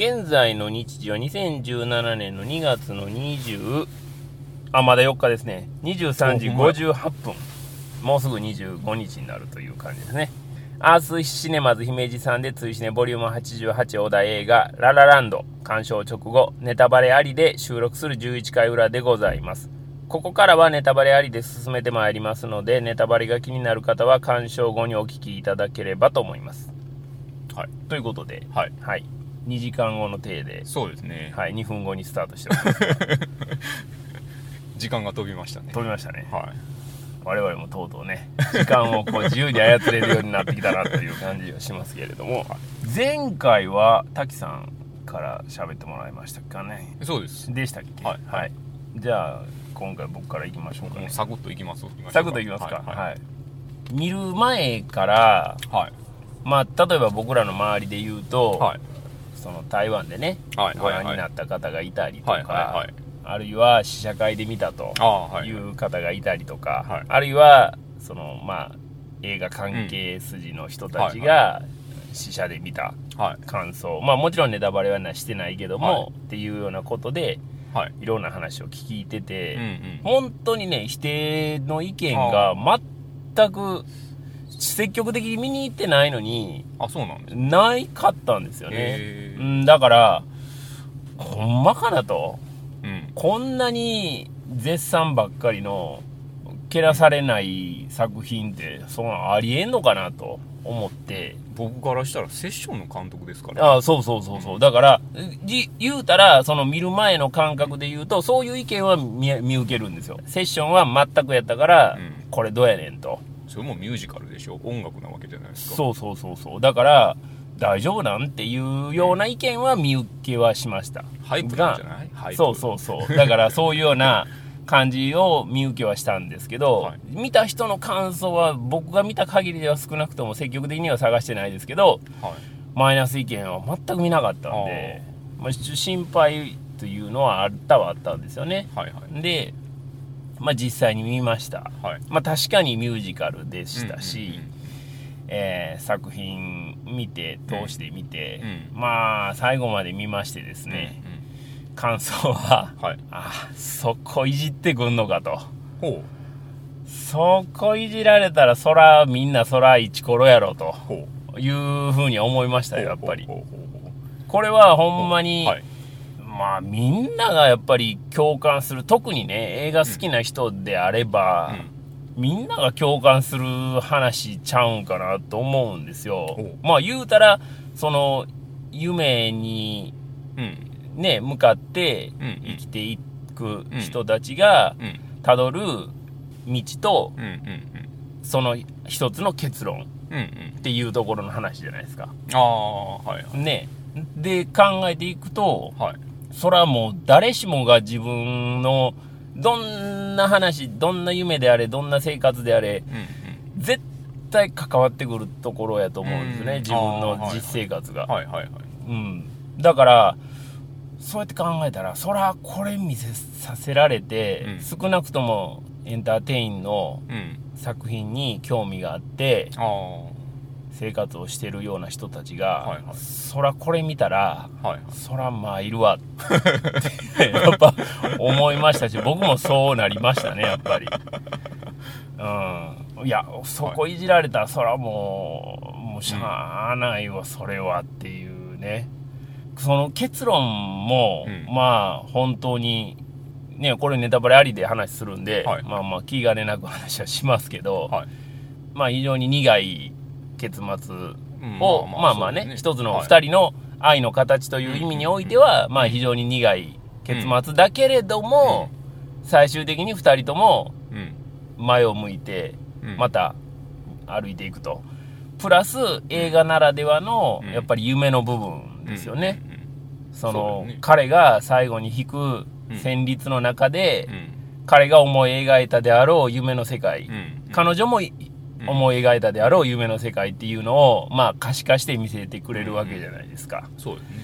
現在の日時は2017年の2月の20、あ、まだ4日ですね。23時58分。もうすぐ25日になるという感じですね。アースシネマズ姫路さんで追試ねボリューム88小田映画ララランド鑑賞直後ネタバレありで収録する11回裏でございます。ここからはネタバレありで進めてまいりますので、ネタバレが気になる方は鑑賞後にお聞きいただければと思います。はい。ということで、はい。はい。2時間後の体で、そうですね。はい、2分後にスタートしてます。時間が飛びましたね。飛びましたね。はい。我々もとうとうね時間をこう自由に操れるようになってきたなという感じがしますけれども、前回は滝さんから喋ってもらいましたかね。そうです。でしたっけ？はい、はい、じゃあ今回僕からいきましょうかね。サクッといきます。サクッといきますか。はい、はい、見る前からはい。まあ例えば僕らの周りで言うと、はい、その台湾でね、はい、ご覧になった方がいたりとか、はいはいはい。あるいは試写会で見たという方がいたりとか、はい、あるいはその、まあ、映画関係筋の人たちが試写で見た感想、はい。はい、まあ、もちろんネタバレはしてないけども、はい、っていうようなことで、はい、いろんな話を聞いてて、うんうん、本当にね否定の意見が全く積極的に見に行ってないのにあそうなんですないかったんですよね、うん、だからほんまかなと。こんなに絶賛ばっかりのけなされない作品ってそのありえんのかなと思って。僕からしたらセッションの監督ですから、ああそうそうそうそう。だから言うたらその見る前の感覚で言うとそういう意見は見見受けるんですよ。セッションは全くやったから、うん、これどうやねんとそれもミュージカルでしょ？音楽なわけじゃないですか。そうそうそう。そうだから大丈夫なんていうような意見は見受けはしました。ハイプなんじゃない？そうそうそう。だからそういうような感じを見受けはしたんですけど、はい、見た人の感想は僕が見た限りでは少なくとも積極的には探してないですけど、はい、マイナス意見は全く見なかったんで、まあ、心配というのはあったはあったんですよね。はいはい、で、まあ、実際に見ました。はい、まあ、確かにミュージカルでしたし、うんうんうんえー、作品見て通して見て、うん、まあ最後まで見ましてですね、うんうん、感想は、はい、あそこいじってくんのかと。そこいじられたらそらみんなそらイチコロやろというふうに思いましたよやっぱり。これはほんまに、はい、まあみんながやっぱり共感する特にね映画好きな人であれば、うん。みんなが共感する話ちゃうんかなと思うんですよ。まあ言うたら、その、夢に、ね、向かって生きていく人たちが、たどる道と、その一つの結論っていうところの話じゃないですか。ああ、はい、ね。で、考えていくと、はい、それはもう誰しもが自分のどんな話、どんな夢であれ、どんな生活であれ、うんうん、絶対関わってくるところやと思うんですね、自分の実生活が。はいはいはい。うん。だから、そうやって考えたら、そらこれ見せさせられて、うん、少なくともエンターテインの作品に興味があって、うん生活をしてるような人たちが、はいはい、そらこれ見たら、はいはい、そらまあいるわって やっぱ思いましたし僕もそうなりましたねやっぱり。うん、いやそこいじられたら、そらもうもうしゃあないわ、それはっていうね。その結論も、うん、まあ本当にねこれネタバレありで話するんで、はい、まあまあ気兼ねなく話はしますけど、はい、まあ非常に苦い結末。を、まあまあね、一つの二人の愛の形という意味においては、まあ非常に苦い結末だけれども、最終的に二人とも前を向いて、また歩いていくと。プラス映画ならではの、やっぱり夢の部分ですよね。その、彼が最後に引く旋律の中で、彼が思い描いたであろう夢の世界、彼女も思い描いたであろう夢の世界っていうのを、まあ、可視化して見せてくれるわけじゃないですか。そうですね。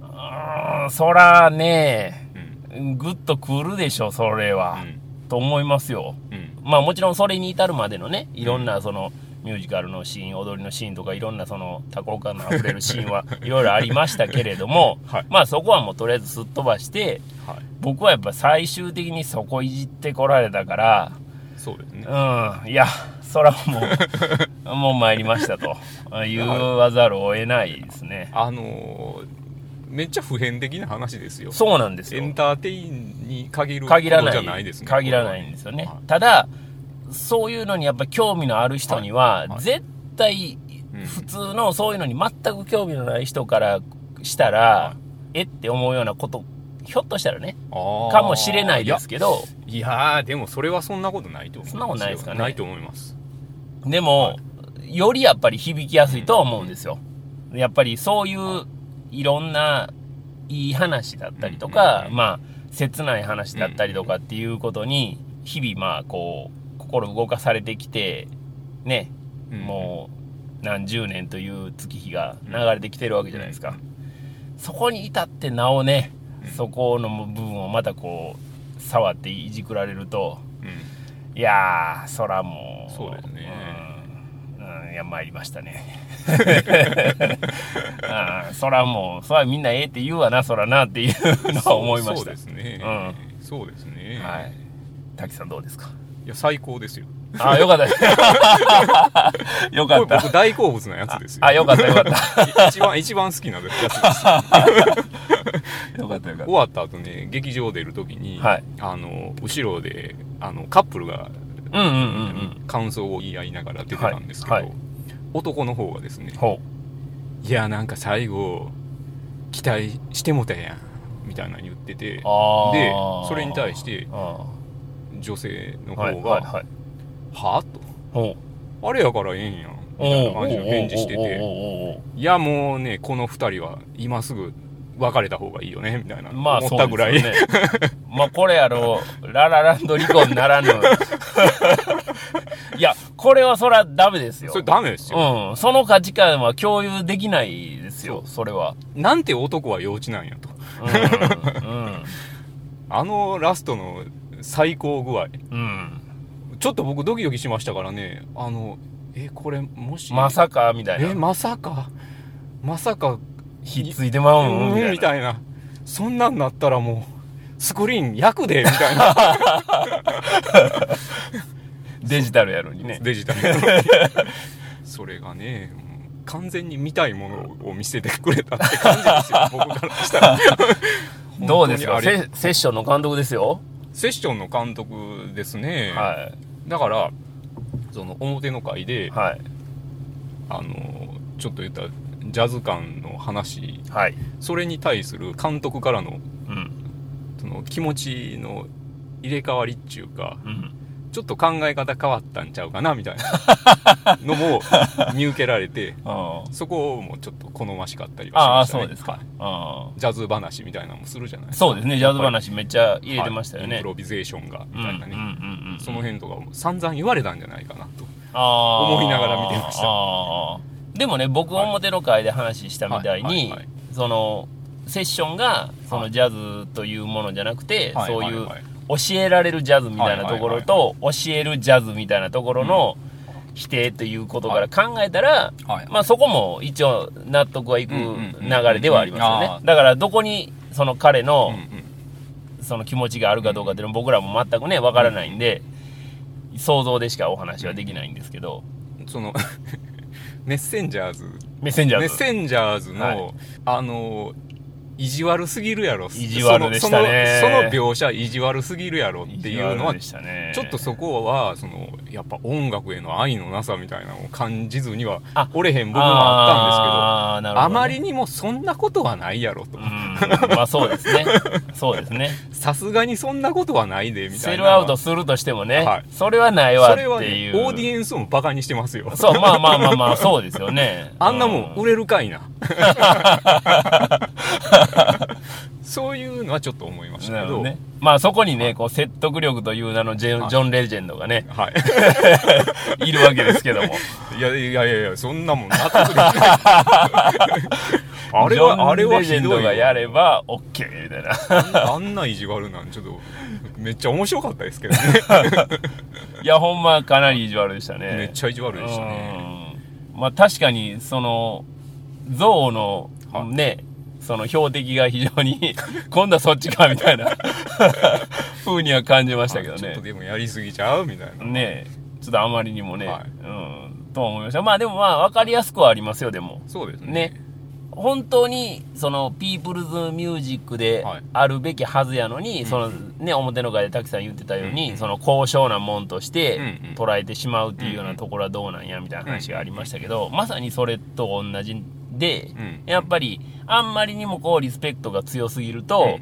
うん、そらね、うん、ぐっとくるでしょ、それは。うん、と思いますよ。うん、まあ、もちろんそれに至るまでのね、いろんなその、ミュージカルのシーン踊りのシーンとかいろんなその多幸感のあふれるシーンは いろいろありましたけれども、はいまあそこはもうとりあえずすっ飛ばしてはい僕はやっぱ最終的にそこいじってこられたからそうですね。うん。いやそらもう もう参りましたと。言わざるを得ないですね。あのーめっちゃ普遍的な話ですよ。そうなんですよ。エンターテインに限る限らないじゃないですね。限らないんですよね、は。いただそういうのにやっぱ興味のある人には、はいはい。絶対うん。普通のそういうのに全く興味のない人からしたら、はえって思うようなことひょっとしたらねかもしれないですけど。いやでもそれはそんなことないと思うそんなことないですかね。ないと思います。でも、よりやっぱり響きやすいとは思うんですよ、やっぱりそういういろんないい話だったりとか、うんうんうん。まあ切ない話だったりとかっていうことに日々まあこう心動かされてきてねうん。もう何十年という月日が流れてきてるわけじゃないですか、そこに至ってなおね、うんそこの部分をまたこう触っていじくられるとうん。いやーそらもうそうですね。うん、うんいや参りましたね。あーそらもうそらみんなええって言うわなそらなっていうのは思いました。そうですね、うそうですね、はい。滝さんどうですか？いや最高ですよあーよかった。よかった。僕大好物なやつですよ。あよかったよかった。一番一番好きなやつです。よかったよかっ終わった後ね劇場出る時に、はい。あの後ろであのカップルがたうんうんうんうん。感想を言い合いながら出てたんですけど、はいはい。男の方がですねほいやなんか最後期待してもたやんみたいなの言っててでー。それに対してあ女性の方が「ははいはいあ?」ほう。と「あれやからええんやん」みたいな感じの返事してて。いやもうねこの二人は今すぐ別れた方がいいよねみたいな。まあ思ったぐらい、ね、まあこれあのララランド離婚ならぬ。いやこれはそれはダメですよ。それダメですよ、うん。その価値観は共有できないですよそれは。なんて男は幼稚なんやと。うん。あのラストの最高具合。うん、うん、ちょっと僕ドキドキしましたからね。あのえこれもしまさかみたいな。えまさかまさかひっついてまううんんみたいな。みたいな。そんなんなったらもうスクリーン焼くでみたいな。デジタルやのにね。デジタルそれがね完全に見たいものを見せてくれたって感じですよ 僕からしたら。どうですか？セセッションの監督ですよ。セッションの監督ですね、はだからその表の会でいはい。あのちょっと言ったジャズ感の話。はい。それに対する監督からのうん。その気持ちの入れ替わりっていうかうんちょっと考え方変わったんちゃうかなみたいな。のも見受けられてあそこもちょっと好ましかったりあああはしましたね。そうですか。あジャズ話みたいなのもするじゃないあですか。そうですねジャズ話めっちゃ入れてましたよね。はい。インプロビゼーションがみたいなね、うんうんうんうん。その辺とかも散々言われたんじゃないかなと思いながら見てました。でもね僕はい表の会で話したみたいにそのセッションがそはいのジャズというものじゃなくて、はいそういうはい。はい教えられるジャズみたいなところと、教えるジャズみたいなところの否定ということから考えたら、はい。まあそこも一応納得はいく流れではありますよあねー。だからどこにその彼うんのうん。その気持ちがあるかどうかっていうのは僕らも全くね、わからないんで、想像でしかお話はできないんですけど、その メッセンジャーズ。メッセンジャーズ。メッセンジャーズの、はい。あの意地悪すぎるやろ。意地悪でしたね。そのその描写意地悪すぎるやろっていうのはね。ちょっとそこはそのやっぱ音楽への愛のなさみたいなのを感じずにはあおれへん部分はあったんですけどあまりにもそんなことはないやろと。うん、まあそうですね。そうですね。さすがにそんなことはないでみたいな。セルアウトするとしてもね、はい。それはないわってそれはねいう。オーディエンスもバカにしてますよ。そう、まあまあまあまあ、そうですよね。あんなもんう売れるかいな そういうのはちょっと思いましたけどどね。まあそこにね、こう説得力という名のジェ,、はいジョン・レジェンドがね、はい いるわけですけども。いやいやいやいや、そんなもん納得できない。あれは、あれはジェンドがやわ。れば OK みたいな。あんな意地悪なん、ちょっと、めっちゃ面白かったですけどね。いいや、ほんまかなり意地悪でしたね。めっちゃ意地悪でしたね。うん。まあ確かに、その、象のはいね、その標的が非常に、今度はそっちか、みたいな、風には感じましたけどねちょっと。でもやりすぎちゃうみたいな。ねちょっとあまりにもね、はいうん、と思いました。まあでもまあ分かりやすくはありますよ、でも。そうですね。ね。本当に、その、ピープルズミュージックではいあるべきはずやのに、んその、ね、表の会で滝さん言ってたように、うんその、高尚なもんとしてうんうん捉えてしまうっていうようなところはどうなんや、みたいな話がありましたけど、まさにそれと同じで、うん。やっぱり、あんまりにもこう、リスペクトが強すぎると、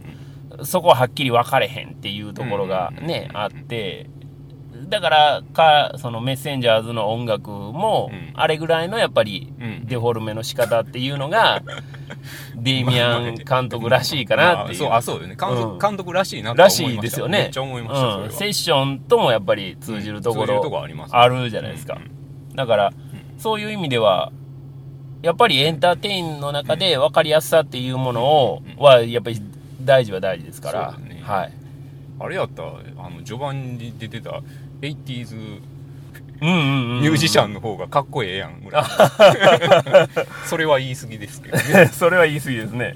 うん。そこははっきり分かれへんっていうところがね、うん。あって、だからか、そのメッセンジャーズの音楽もうん、あれぐらいのやっぱりうん。デフォルメの仕方っていうのが、デイミアン監督らしいかなっていう。まあそう、あ、そうよね。監督,、うん。監督らしいなら思いましいですよね。めっちゃ思いました、うん。は。セッションともやっぱり通じるところこあるじゃないですか。うん。だから、そういう意味では、やっぱりエンターテインの中で分かりやすさっていうものを、は、やっぱり大事は大事ですから。ねはい。あれやったらあの序盤に出てた 80s うんうんうん。ミュージシャンの方がかっこええやんぐらいそれは言い過ぎですけどねン。それは言い過ぎですね。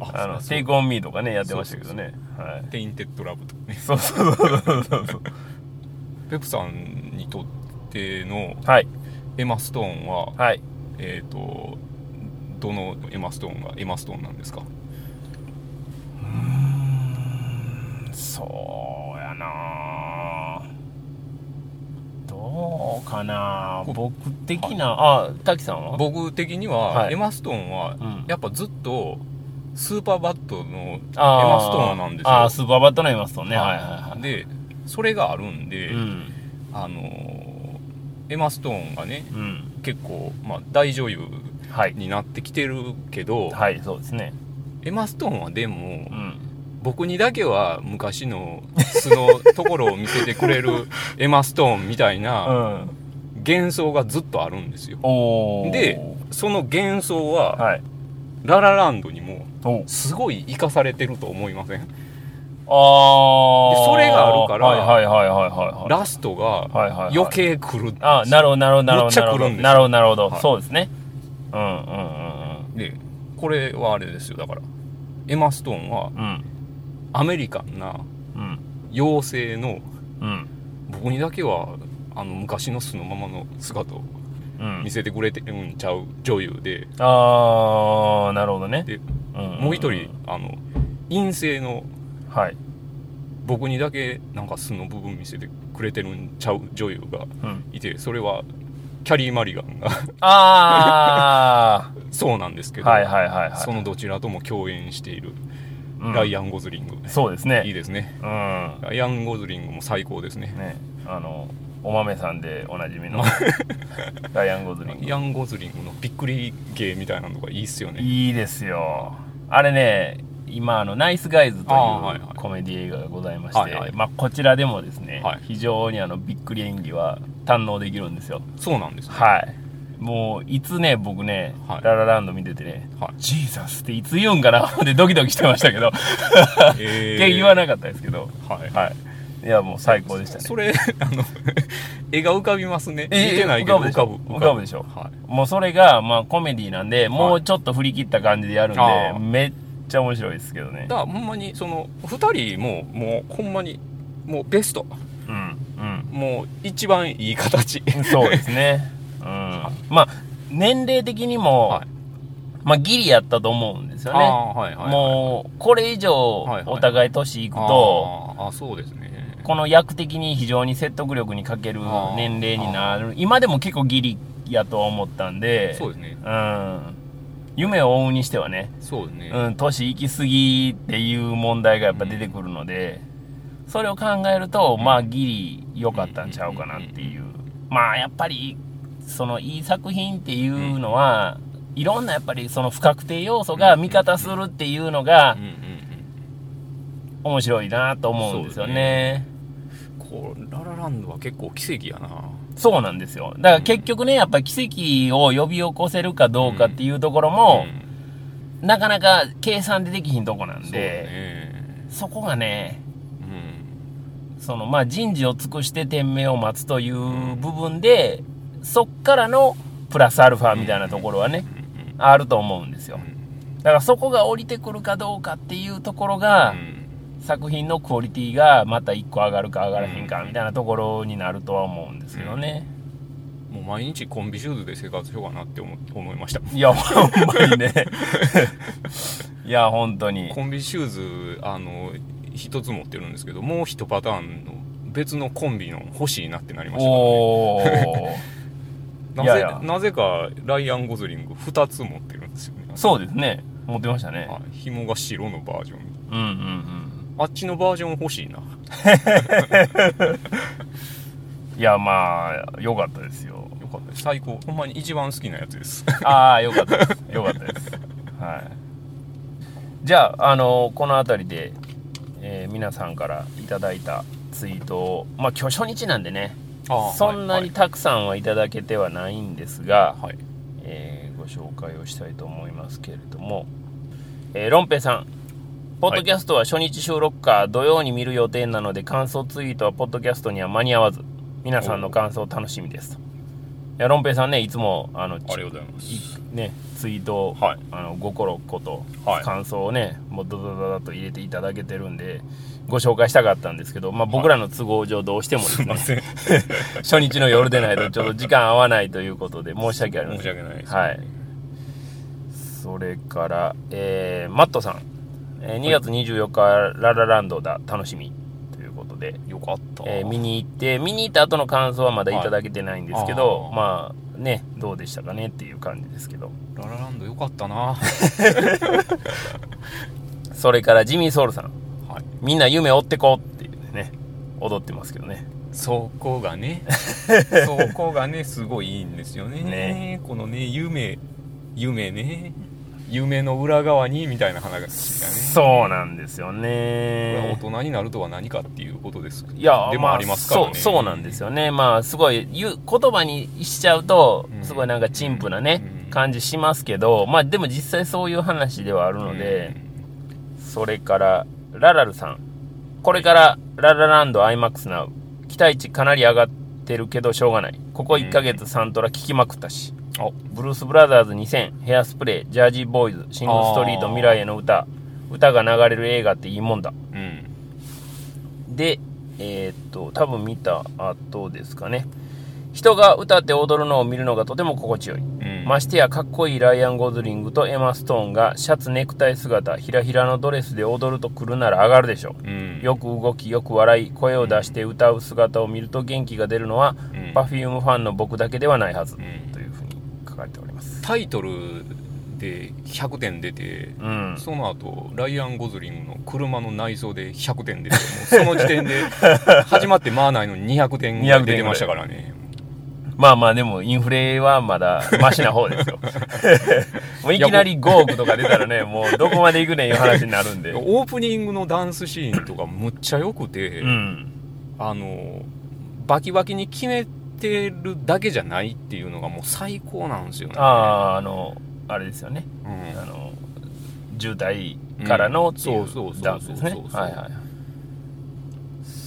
あの、そう Take On Me とかね、やってましたけどね。はい。 Tainted Love とかねそうそうそうそうそう。ペプさんにとってのはい。エマ・ストーンははい。えっ、とどのエマ・ストーンがエマ・ストーンなんですか？そうやな。どうかな。僕的な、あ、滝さんは？僕的には、はい。エマ・ストーンは、うん。やっぱずっとスーパーバッドのエあマ・ストーンなんですよ。ああ、スーパーバッドのエマストーンね。はいはいはい。でそれがあるんで、うん。あのーエマ・ストーンがねうん。結構、まあ、大女優はい。になってきてるけど、はい、そうですね。エマ・ストーンはでもうん。僕にだけは昔の素のところを見せてくれる エマ・ストーンみたいうなん幻想がずっとあるんですよでその幻想は、はい。ララランドにもおすごい生かされてると思いません？ああ。それがあるからはいはいはいはいはいはい。ラストがはいはいはい余計来るんですよあなるほどなるほどなるほど。むっちゃ来るんですよなるほどなるほど。はいそうですね。うんうんうんでこれはあれですよだからエマ・ストーンはうん。うん。アメリカンなうん。妖精のうん。僕にだけはあの昔の素のままの姿をうん見。せてくれてるんちゃう女優でああ、なるほどね。でうんんんもう一人あの陰性のはい。僕にだけなんか素の部分見せてくれてるんちゃう女優がうん。いてそれはキャリー・マリガンがあ そうなんですけあ。ど、はいはいはいはい。そのどちらとも共演しているうんライアン・ゴズリング、そうですね。いいですねうん。ライアン・ゴズリングも最高ですねね、あの、お豆さんでおなじみの ライアン・ゴズリング。ライアン・ゴズリングのびっくり芸みたいなのがいいっすよねいいですよ。あれね、今、あの、ナイスガイズというコメディ映画がございまして、はいはい。まあ、こちらでもですね、はい。非常にあの、びっくり演技は堪能できるんですよ。そうなんですね。はい。もう、いつね、僕ね、はい。ララランド見ててね、はい。ジーザスっていつ言うんかなってドキドキしてましたけど、えー。言わなかったですけど、はい。はい。いや、もう最高でしたね。そ れあの 絵が浮かびますね。見えてないけど。浮かぶ浮かぶ。でしょ。はい。もうそれが、まあコメディなんで、もうちょっと振り切った感じでやるんで、めっちゃ面白いですけどねだ。からほんまにその2人ももうほんまにもうベストうん、もう一番いい形うん。そうですね。うん。まあ、年齢的にも、はいまあギリやったと思うんですよね。はいはいはいもう、これ以上はいはいお互い年いくと、あーあそうですねこの役的に非常に説得力に欠ける年齢になる。今でも結構ギリやとは思ったんで、そうですねうん。夢を追うにしてはね、そうね、うん、年行き過ぎっていう問題がやっぱ出てくるので、それを考えると、まあ、ギリ良かったんちゃうかなっていう。まあ、やっぱり、その、いい作品っていうのは、いろんなやっぱりその不確定要素が味方するっていうのがうんうん面白いなと思うんですよね。うんこうララランドは結構奇跡やなそうなんですよ。だから結局ね、やっぱり奇跡を呼び起こせるかどうかっていうところも、うん。なかなか計算でできひんとこなんで、ね。そこがね、うん。そのまあ人事を尽くして天命を待つという部分で、そっからのプラスアルファみたいなところはね、あると思うん。ですよ。だからそこが降りてくるかどうかっていうところが、作品のクオリティがまた1個上がるか上がらへんかみたいなところになるとは思うんですけどね。もう毎日コンビシューズで生活しようかなって思思いました。いやほんまにね。いや本当に。コンビシューズあの一つ持ってるんですけどもう一パターンの別のコンビの欲しいなってなりました、ね、なぜなぜかライアン・ゴズリング2つ持ってるんですよね。そうですね。持ってましたね、はい、紐が白のバージョン。うんうんうんあっちのバージョン欲しいな。いやまあよかったですよ。よかったです。最高。ほんまに一番好きなやつです。ああよかったです。よかったです。はい。じゃああのこの辺りで、えー、皆さんからいただいたツイートをまあ今日初日なんでね。そんなにたくさんはいただけてはないんですが、はい、えー、ご紹介をしたいと思いますけれども、えー、ロンペさんポッドキャストは初日収録か土曜に見る予定なので感想ツイートはポッドキャストには間に合わず皆さんの感想楽しみですと。いや、ロンペイさんね、いつも、あの、ありがとうございます。ね、ツイートを、はい、あの、5個6個と、感想をね、もうドドドドと入れていただけてるんで、ご紹介したかったんですけど、まあ、僕らの都合上どうしてもですね、す 初日の夜でないとちょっと時間合わないということで申し訳ありません。申し訳ないです、ね、はい。それから、えー、マットさん、えー、2月24日、ララランドだ、楽しみ。で、よかった、えー、見に行って、見に行った後の感想はまだいただけてないんですけど、はい、あまあね、どうでしたかねっていう感じですけど。ララランドよかったな それからジミー・ソウルさん。はい、みんな夢追ってこうっていうね、踊ってますけどね。そこがね、そこがね、すごいいいんですよね。ねこのね、夢、夢ね。夢の裏側にみたいな話がそうなんですよね。大人になるとは何かっていうことです。いやでもありますからね、まあ、そうそうなんですよね。まあすごい言言葉にしちゃうとすごいなんか陳腐なね、うん、感じしますけどまあでも実際そういう話ではあるので、うん、それからララルさん。これからララランド IMAX な期待値かなり上がってるけどしょうがない。ここ1ヶ月サントラ聞きまくったし、ブルース・ブラザーズ2000、ヘアスプレー、ジャージーボーイズ、シングストリート、未来への歌、歌が流れる映画っていいもんだ。うん、で、えー、っと、多分見た後ですかね。人が歌って踊るのを見るのがとても心地よい。うん、ましてやかっこいいライアン・ゴズリングとエマ・ストーンがシャツ、ネクタイ姿、ひらひらのドレスで踊ると来るなら上がるでしょう。うん、よく動き、よく笑い、声を出して歌う姿を見ると元気が出るのは、うん、Perfume ファンの僕だけではないはず。というかれております。タイトルで100点出て、うん、その後ライアン・ゴズリングの車の内装で100点出てその時点で 始まってまあないのに200点出てましたからね。まあまあでもインフレはまだマシな方ですよ。もういきなり5億とか出たらねもうどこまで行くねんいう話になるんで。オープニングのダンスシーンとかむっちゃ良くて、うん、あのバキバキに決めてるだけじゃないっていうのがもう最高なんですよね。あああのあれですよね、うん、あの渋滞からのっていうダンスですね。はいはい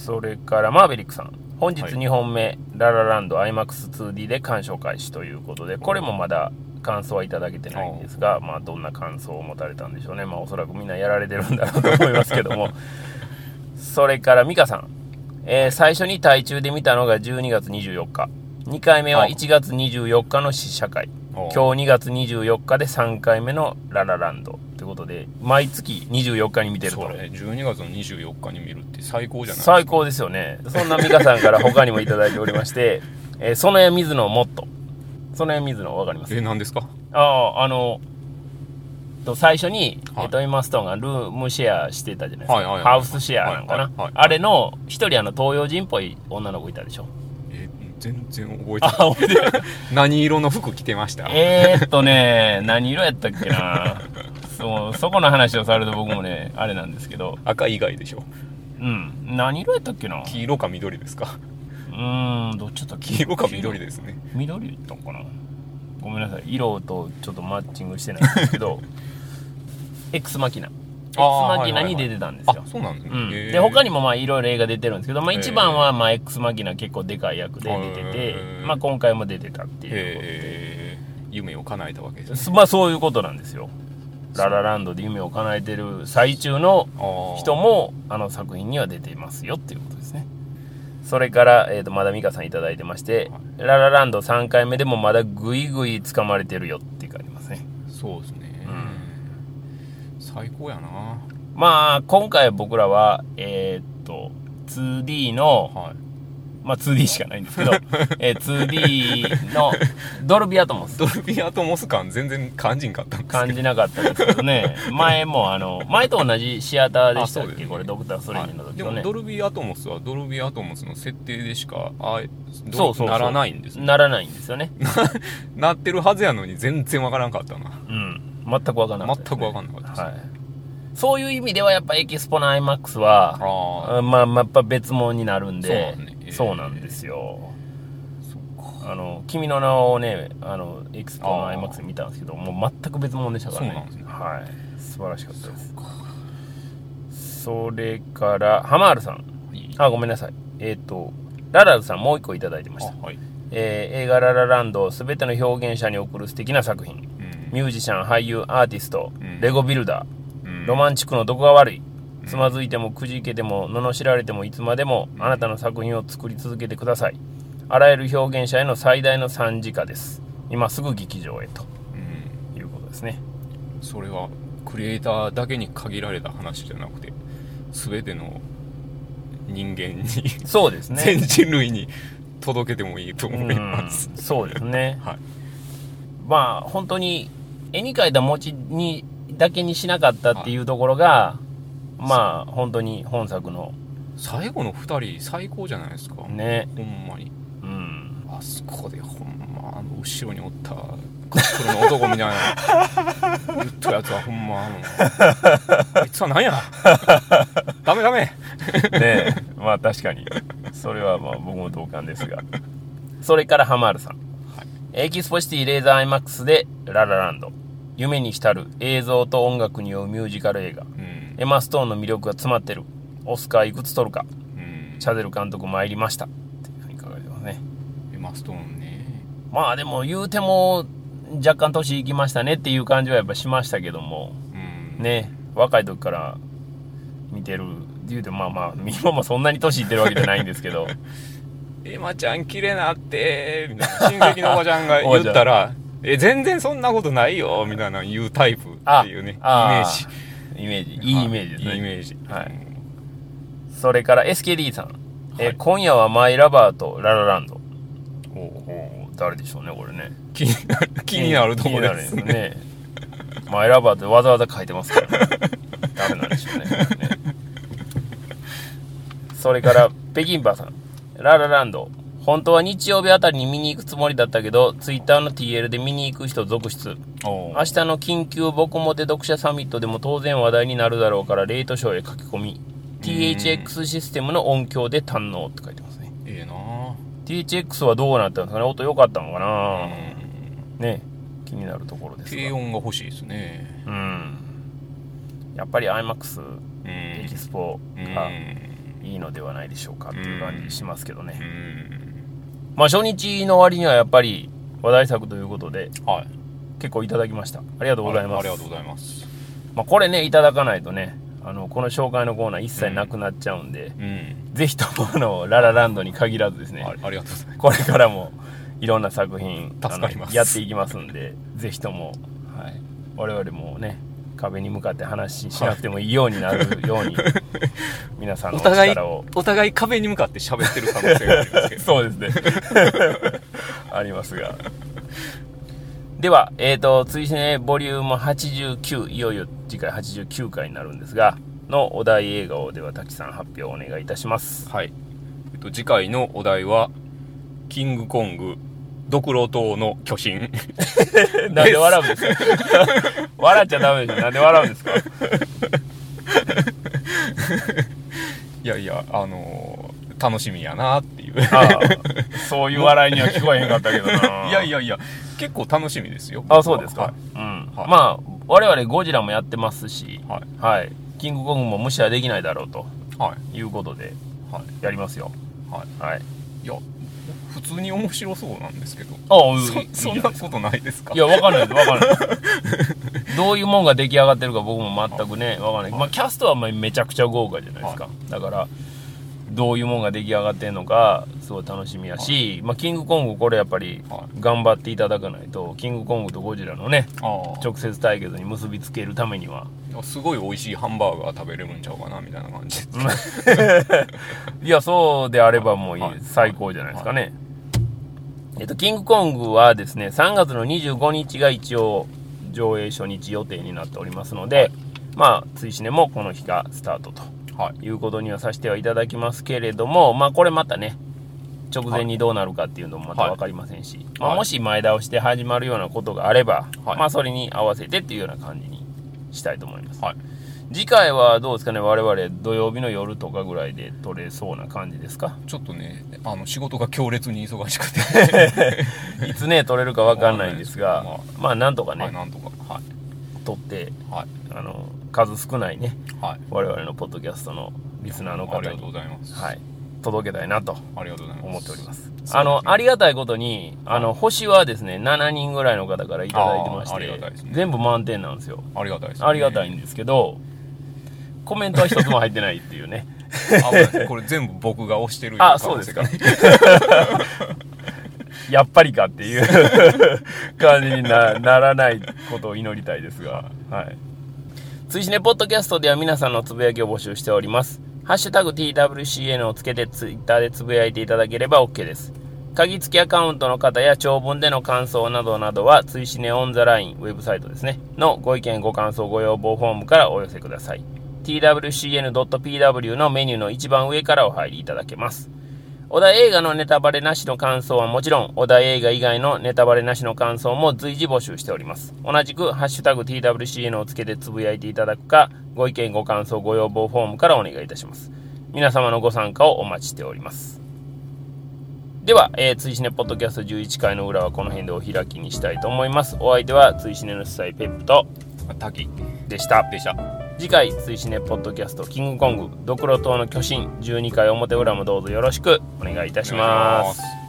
それからマーベリックさん。本日2本目、はい、ララランド IMAX2D で鑑賞開始ということでこれもまだ感想はいただけてないんですが、まあ、どんな感想を持たれたんでしょうね、まあ、おそらくみんなやられてるんだろうと思いますけども。それから美香さん、えー、最初に台中で見たのが12月24日。2回目は1月24日の試写会。今日2月24日で3回目のララランド。ということで毎月24日に見てると。それ12月の24日に見るって最高じゃない最高ですよね。そんな美香さんから他にも頂いておりまして「えー、園谷水野もっと」園谷水野分かります？え何ですか？あああのと最初に、はい、えっと、エマストーンがルームシェアしてたじゃないですか、はいはいはい、ハウスシェアなんかな、あれの一人あの東洋人っぽい女の子いたでしょ。全然覚えてない。覚えてない。何色の服着てました？えーっとね何色やったっけな。そうそこの話をされると僕もねあれなんですけど。赤以外でしょ。うん。何色やったっけな。黄色か緑ですか？うんどっちだったっけ？黄色か緑ですね。緑やったかな。ごめんなさい。色とちょっとマッチングしてないんですけど X マキナ X マキナに出てたんですよ。そうなんですね。うん、で、他にもまあいろいろ映画出てるんですけど、まあ一番はまあ X マキナ結構でかい役で出てて、まあ今回も出てたっていうことで。夢を叶えたわけです、ね、まあそういうことなんですよ。ララランドで夢を叶えてる最中の人もあの作品には出ていますよっていうことですね。それから、えーと、まだ美香さん頂いてまして、はい、ララランド3回目でもまだぐいぐい掴まれてるよって書いてますね。そうですね。うん、最高やな。まあ、今回僕らは、えっ、ー、と、2D の、はいまあ 2D しかないんですけど、えー、2D のドルビアトモス。ドルビアトモス感全然感じんかったんです感じなかったですけどね。前もあの、前と同じシアターでしたっけ、ね、これドクター・ストレンジの時のね、でもドルビアトモスはドルビアトモスの設定でしか、あそうそうならないんですね。ならないんですよね。なってるはずやのに全然わからんかったな。うん。全くわからなかった、ね、全くわかんなかったです。はい。そういう意味ではやっぱエキスポの IMAX は、あまあ、まあ、やっぱ別物になるんで、そうね。そうなんですよ。あの君の名をねあのエクスポの IMAX で見たんですけどもう全く別物でしたからね。ね。はい。素晴らしかったです。それからハマールさん。あごめんなさい。えっ、ー、とララルさんもう一個いただいてました、はい。えー、映画「ララランド」すべての表現者に送る素敵な作品、うん、ミュージシャン俳優アーティスト、うん、レゴビルダー、うん、ロマンチックのどこが悪い。つまずいてもくじけても罵られてもいつまでもあなたの作品を作り続けてください。あらゆる表現者への最大の賛辞歌です。今すぐ劇場へと、うん、いうことですね。それはクリエイターだけに限られた話じゃなくて全ての人間にそうですね。全人類に届けてもいいと思います、うそうですね、はい、まあ本当に絵に描いた餅にだけにしなかったっていうところが、まあ本当に本作の。最後の2人最高じゃないですか。ね。ほんまに。うん。あそこでほんまあの後ろにおった黒の男みたいな 言ったやつはほんまあの あいつは何や？ダメダメ。ねえ。まあ確かに。それはまあ僕も同感ですが。それからハマールさん、はい、エキスポシティレーザー IMAX でララランド夢に浸る映像と音楽によるミュージカル映画、うん。エマ・ストーンの魅力が詰まってる。オスカーいくつ取るか、うん、チャゼル監督参りました。っていうふうに書かれてますね。エマ・ストーンね。まあでも言うても若干年いきましたねっていう感じはやっぱしましたけども、うん、ね。若い時から見てる言うてまあまあ今もそんなに年いってるわけじゃないんですけど。エマちゃん綺麗なってみたいな。親戚のおばちゃんが言ったら え全然そんなことないよみたいな言うタイプっていうねイメージイメージ。いいイメージですね。いいイメージ。はい。それから SKD さん。はい、え今夜はマイラバーとララランド。おお誰でしょうね、これね。気になる、気になるところですね。マイラバーってわざわざ書いてますから、ね、誰なんでしょうね。ねそれから、北京バーさん。ララランド。本当は日曜日あたりに見に行くつもりだったけど、ツイッターの TL で見に行く人続出。明日の緊急僕もて読者サミットでも当然話題になるだろうから、レートショーへ書き込み。THX システムの音響で堪能って書いてますね。ええな THX はどうなったんですかね？音良かったのかな？ね気になるところです低音が欲しいですね。うん。やっぱり IMAX エキスポがいいのではないでしょうかっていう感じしますけどね。まあ初日の割にはやっぱり話題作ということで、はい、結構いただきました。ありがとうございます。ありがとうございます。まあこれね、いただかないとね、あの、この紹介のコーナー一切なくなっちゃうんで、うん、ぜひともあの、ララランドに限らずですね、ありがとうございます。これからもいろんな作品、やっていきますんで、ぜひとも、はい、我々もね、壁に向かって話しなくてもいいようになるように、皆さんの力を。お互い壁に向かって喋ってる可能性がありますけど。そうですね。ありますが。では、えっ、ー、と、追試ボリューム89、いよいよ次回89回になるんですが、のお題映画をでは滝さん発表お願いいたします。はい。えっと、次回のお題は、キングコング、ドクロ島の巨神。なんで笑うんですか？笑っちゃダメですなんで笑うんですか？いやいや、あのー、楽しみやなっていう。そういう笑いには聞こえへんかったけどな。いやいやいや、結構楽しみですよ。あ、そうですか？はい、うん。はい、まあ、我々ゴジラもやってますし、はい。はい。キングコングも無視はできないだろうということで、はい、やりますよはい、はい、いや普通に面白そうなんですけど。あそそんなことないですか？いやわかんないわかんないどういうもんが出来上がってるか僕も全くねわかんない、まあ、キャストはめちゃくちゃ豪華じゃないですか、だからどういうもんが出来上がってんのかすごい楽しみやし、まあ、キングコングこれやっぱり頑張っていただかないとキングコングとゴジラのね直接対決に結びつけるためには。すごい美味しいハンバーガー食べれるんちゃうかなみたいな感じ。いやそうであればもういい、最高じゃないですかね、えっと、キングコングはですね3月の25日が一応上映初日予定になっておりますので、はい、まあ追試ねもこの日がスタートとはい、いうことにはさせてはいただきますけれども、まあ、これまたね、直前にどうなるかっていうのもまた分かりませんし、はい、まあ、もし前倒して始まるようなことがあれば、はい、まあ、それに合わせてっていうような感じにしたいと思います。次回はどうですかね、我々土曜日の夜とかぐらいで撮れそうな感じですか？ちょっとね、あの仕事が強烈に忙しくて。いつね、撮れるか分かんないんですが、まあ、なんとかね、なんとか、はい、撮って、はい、あの数少ないね、はい、我々のポッドキャストのリスナーの方にありがとうございます、はい、届けたいなと思っております。あの、ありがたいことに、あの、星はですね、7人ぐらいの方から頂いてまして、ね、全部満点なんですよ。ありがたいです、ね、ありがたいんですけど、コメントは一つも入ってないっていうね。あ これ全部僕が押してるあ、そうですか。やっぱりかっていう感じにならないことを祈りたいですが、はい。追試ねポッドキャストでは皆さんのつぶやきを募集しております。ハッシュタグ TWCN をつけてツイッターでつぶやいていただければ OK です。鍵付きアカウントの方や長文での感想などなどは、追試ねオンザラインウェブサイトですね、のご意見ご感想ご要望フォームからお寄せください。twcn.pw のメニューの一番上からお入りいただけます。小田映画のネタバレなしの感想はもちろん、小田映画以外のネタバレなしの感想も随時募集しております。同じく、ハッシュタグ TWCN をつけてつぶやいていただくか、ご意見ご感想ご要望フォームからお願いいたします。皆様のご参加をお待ちしております。では、えー、追試ねポッドキャスト11回の裏はこの辺でお開きにしたいと思います。お相手は、追試ねの主催ペップと、滝でした。でした。次回、追試ねポッドキャスト、キングコング、ドクロ島の巨神、12回表裏もどうぞよろしくお願いいたします。